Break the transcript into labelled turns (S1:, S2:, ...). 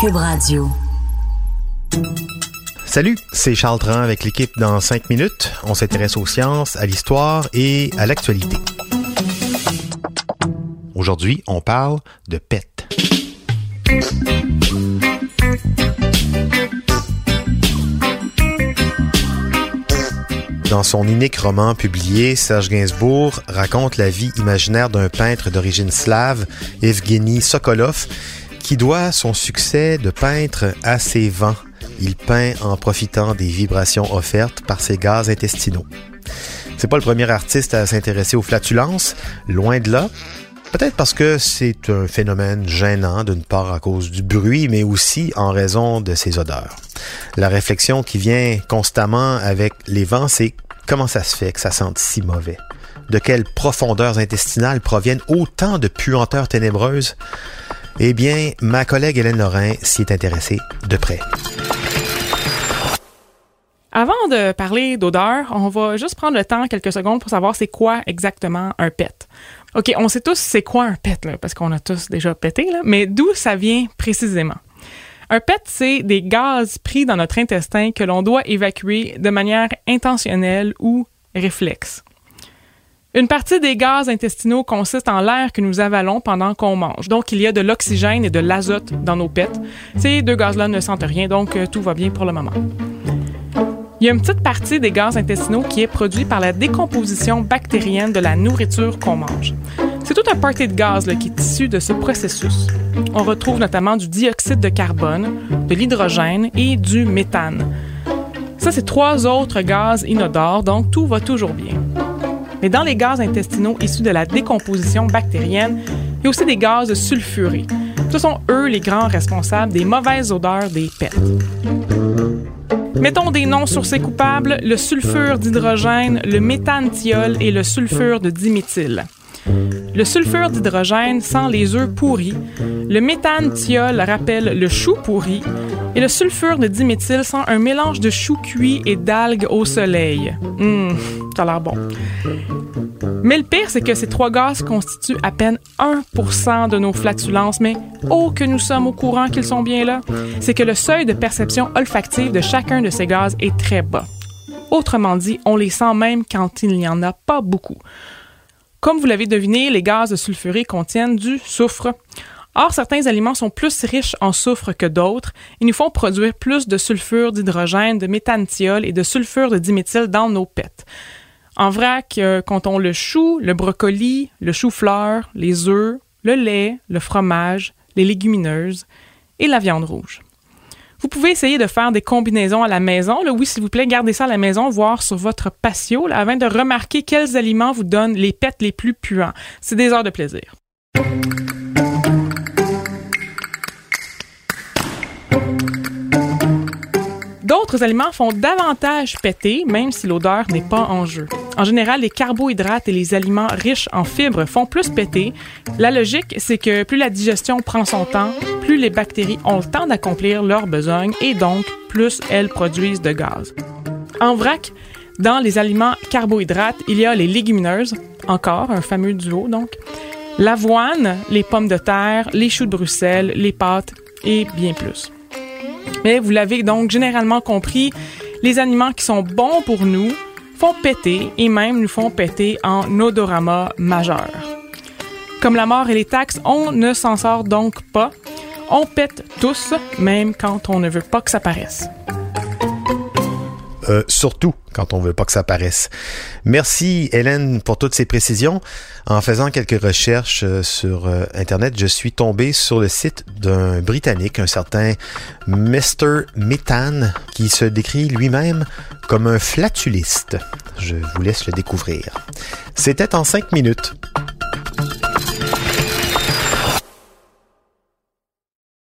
S1: Cube Radio.
S2: Salut, c'est Charles Tran avec l'équipe dans 5 minutes. On s'intéresse aux sciences, à l'histoire et à l'actualité. Aujourd'hui, on parle de pets. Dans son unique roman publié, Serge Gainsbourg raconte la vie imaginaire d'un peintre d'origine slave, Evgeny Sokolov, qui doit son succès de peintre à ses vents. Il peint en profitant des vibrations offertes par ses gaz intestinaux. C'est pas le premier artiste à s'intéresser aux flatulences, loin de là. Peut-être parce que c'est un phénomène gênant, d'une part à cause du bruit, mais aussi en raison de ses odeurs. La réflexion qui vient constamment avec les vents, c'est comment ça se fait que ça sente si mauvais? De quelles profondeurs intestinales proviennent autant de puanteurs ténébreuses? Eh bien, ma collègue Hélène Lorrain s'y est intéressée de près.
S3: Avant de parler d'odeur, on va juste prendre le temps, quelques secondes, pour savoir c'est quoi exactement un pet. OK, on sait tous c'est quoi un pet, parce qu'on a tous déjà pété, mais d'où ça vient précisément? Un PET, c'est des gaz pris dans notre intestin que l'on doit évacuer de manière intentionnelle ou réflexe. Une partie des gaz intestinaux consiste en l'air que nous avalons pendant qu'on mange. Donc, il y a de l'oxygène et de l'azote dans nos pets. Ces deux gaz-là ne sentent rien, donc euh, tout va bien pour le moment. Il y a une petite partie des gaz intestinaux qui est produite par la décomposition bactérienne de la nourriture qu'on mange. C'est tout un party de gaz qui est issu de ce processus. On retrouve notamment du dioxyde de carbone, de l'hydrogène et du méthane. Ça, c'est trois autres gaz inodores, donc tout va toujours bien. Mais dans les gaz intestinaux issus de la décomposition bactérienne, il y a aussi des gaz sulfurés. Ce sont eux les grands responsables des mauvaises odeurs des pets. Mettons des noms sur ces coupables, le sulfure d'hydrogène, le méthanthiol et le sulfure de diméthyle. Le sulfure d'hydrogène sent les œufs pourris, le méthanthiol rappelle le chou pourri, et le sulfure de diméthyle sent un mélange de chou cuit et d'algues au soleil. Hum, ça a l'air bon. Mais le pire, c'est que ces trois gaz constituent à peine 1% de nos flatulences, mais oh que nous sommes au courant qu'ils sont bien là, c'est que le seuil de perception olfactive de chacun de ces gaz est très bas. Autrement dit, on les sent même quand il n'y en a pas beaucoup. Comme vous l'avez deviné, les gaz sulfurés contiennent du soufre. Or, certains aliments sont plus riches en soufre que d'autres et nous font produire plus de sulfure d'hydrogène, de méthanthiol et de sulfure de diméthyle dans nos pets. En vrac, euh, comptons le chou, le brocoli, le chou-fleur, les œufs, le lait, le fromage, les légumineuses et la viande rouge. Vous pouvez essayer de faire des combinaisons à la maison. oui, s'il vous plaît, gardez ça à la maison, voir sur votre patio, afin de remarquer quels aliments vous donnent les pets les plus puants. C'est des heures de plaisir. D'autres aliments font davantage péter, même si l'odeur n'est pas en jeu. En général, les carbohydrates et les aliments riches en fibres font plus péter. La logique, c'est que plus la digestion prend son temps, plus les bactéries ont le temps d'accomplir leurs besoins et donc plus elles produisent de gaz. En vrac, dans les aliments carbohydrates, il y a les légumineuses, encore un fameux duo donc, l'avoine, les pommes de terre, les choux de Bruxelles, les pâtes et bien plus. Mais vous l'avez donc généralement compris, les aliments qui sont bons pour nous font péter et même nous font péter en odorama majeur. Comme la mort et les taxes, on ne s'en sort donc pas. On pète tous, même quand on ne veut pas que ça paraisse.
S2: Euh, surtout quand on veut pas que ça paraisse. Merci Hélène pour toutes ces précisions. En faisant quelques recherches euh, sur euh, Internet, je suis tombé sur le site d'un Britannique, un certain Mr. Methane, qui se décrit lui-même comme un flatuliste. Je vous laisse le découvrir. C'était en cinq minutes.